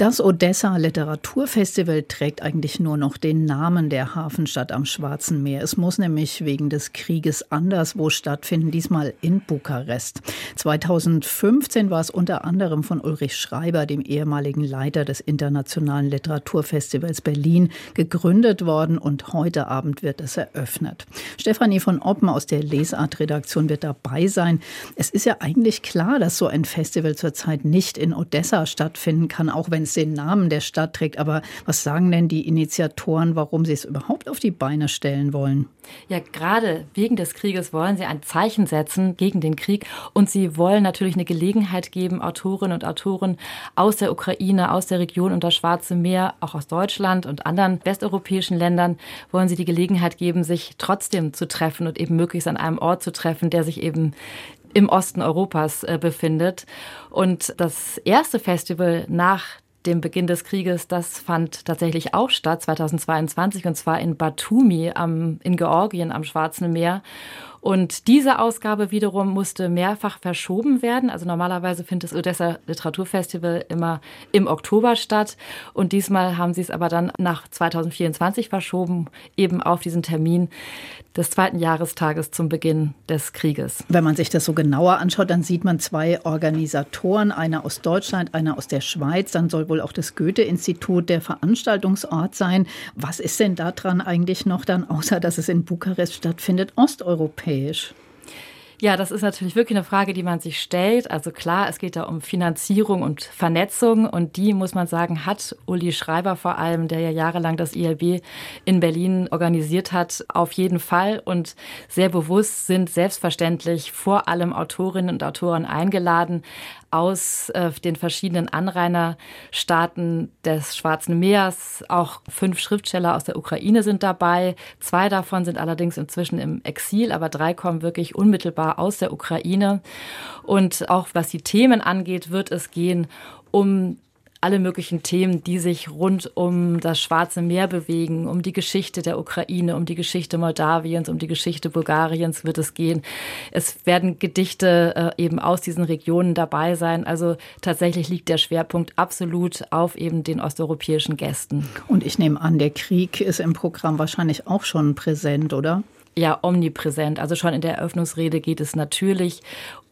das Odessa Literaturfestival trägt eigentlich nur noch den Namen der Hafenstadt am Schwarzen Meer. Es muss nämlich wegen des Krieges anderswo stattfinden, diesmal in Bukarest. 2015 war es unter anderem von Ulrich Schreiber, dem ehemaligen Leiter des Internationalen Literaturfestivals Berlin, gegründet worden und heute Abend wird es eröffnet. Stefanie von Oppen aus der Lesart-Redaktion wird dabei sein. Es ist ja eigentlich klar, dass so ein Festival zurzeit nicht in Odessa stattfinden kann, auch wenn den Namen der Stadt trägt. Aber was sagen denn die Initiatoren, warum sie es überhaupt auf die Beine stellen wollen? Ja, gerade wegen des Krieges wollen sie ein Zeichen setzen gegen den Krieg. Und sie wollen natürlich eine Gelegenheit geben, Autorinnen und Autoren aus der Ukraine, aus der Region und das Schwarze Meer, auch aus Deutschland und anderen westeuropäischen Ländern, wollen sie die Gelegenheit geben, sich trotzdem zu treffen und eben möglichst an einem Ort zu treffen, der sich eben im Osten Europas äh, befindet. Und das erste Festival nach dem Beginn des Krieges, das fand tatsächlich auch statt 2022 und zwar in Batumi am, in Georgien am Schwarzen Meer. Und diese Ausgabe wiederum musste mehrfach verschoben werden. Also normalerweise findet das Odessa Literaturfestival immer im Oktober statt. Und diesmal haben sie es aber dann nach 2024 verschoben, eben auf diesen Termin des zweiten Jahrestages zum Beginn des Krieges. Wenn man sich das so genauer anschaut, dann sieht man zwei Organisatoren, einer aus Deutschland, einer aus der Schweiz. Dann soll wohl auch das Goethe-Institut der Veranstaltungsort sein. Was ist denn daran eigentlich noch dann, außer dass es in Bukarest stattfindet, osteuropäisch? Ja, das ist natürlich wirklich eine Frage, die man sich stellt. Also klar, es geht da um Finanzierung und Vernetzung. Und die, muss man sagen, hat Uli Schreiber vor allem, der ja jahrelang das ILB in Berlin organisiert hat, auf jeden Fall und sehr bewusst sind selbstverständlich vor allem Autorinnen und Autoren eingeladen aus äh, den verschiedenen Anrainerstaaten des Schwarzen Meers. Auch fünf Schriftsteller aus der Ukraine sind dabei. Zwei davon sind allerdings inzwischen im Exil, aber drei kommen wirklich unmittelbar aus der Ukraine. Und auch was die Themen angeht, wird es gehen um alle möglichen Themen, die sich rund um das Schwarze Meer bewegen, um die Geschichte der Ukraine, um die Geschichte Moldawiens, um die Geschichte Bulgariens wird es gehen. Es werden Gedichte äh, eben aus diesen Regionen dabei sein. Also tatsächlich liegt der Schwerpunkt absolut auf eben den osteuropäischen Gästen. Und ich nehme an, der Krieg ist im Programm wahrscheinlich auch schon präsent, oder? Ja omnipräsent. Also schon in der Eröffnungsrede geht es natürlich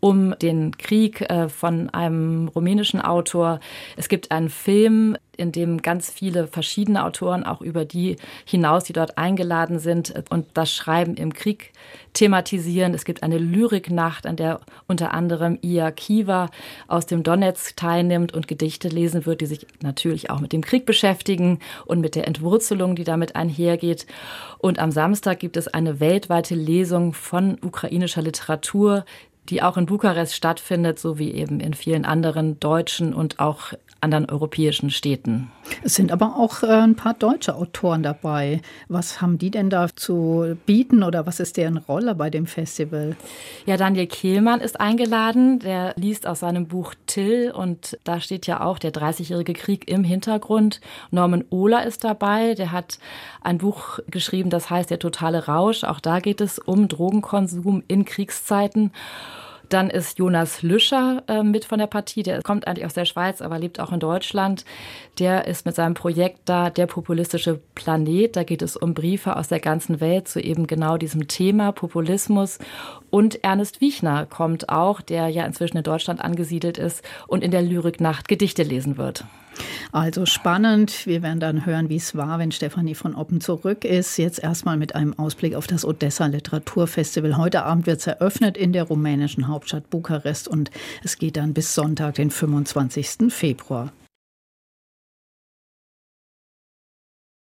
um den Krieg äh, von einem rumänischen Autor. Es gibt einen Film, in dem ganz viele verschiedene Autoren auch über die hinaus, die dort eingeladen sind und das Schreiben im Krieg thematisieren. Es gibt eine Lyriknacht, an der unter anderem Ia Kiva aus dem Donetsk teilnimmt und Gedichte lesen wird, die sich natürlich auch mit dem Krieg beschäftigen und mit der Entwurzelung, die damit einhergeht. Und am Samstag gibt es eine weltweite Lesung von ukrainischer Literatur, die auch in Bukarest stattfindet, so wie eben in vielen anderen deutschen und auch anderen europäischen Städten. Es sind aber auch äh, ein paar deutsche Autoren dabei. Was haben die denn da zu bieten oder was ist deren Rolle bei dem Festival? Ja, Daniel Kehlmann ist eingeladen. Der liest aus seinem Buch Till und da steht ja auch der 30-jährige Krieg im Hintergrund. Norman Ohler ist dabei. Der hat ein Buch geschrieben, das heißt Der totale Rausch. Auch da geht es um Drogenkonsum in Kriegszeiten. Dann ist Jonas Lüscher äh, mit von der Partie. Der kommt eigentlich aus der Schweiz, aber lebt auch in Deutschland. Der ist mit seinem Projekt da, Der populistische Planet. Da geht es um Briefe aus der ganzen Welt zu eben genau diesem Thema Populismus. Und Ernest Wiechner kommt auch, der ja inzwischen in Deutschland angesiedelt ist und in der Lyriknacht Gedichte lesen wird. Also spannend. Wir werden dann hören, wie es war, wenn Stefanie von Oppen zurück ist. Jetzt erstmal mit einem Ausblick auf das Odessa Literaturfestival. Heute Abend wird es eröffnet in der rumänischen Hauptstadt Bukarest und es geht dann bis Sonntag, den 25. Februar.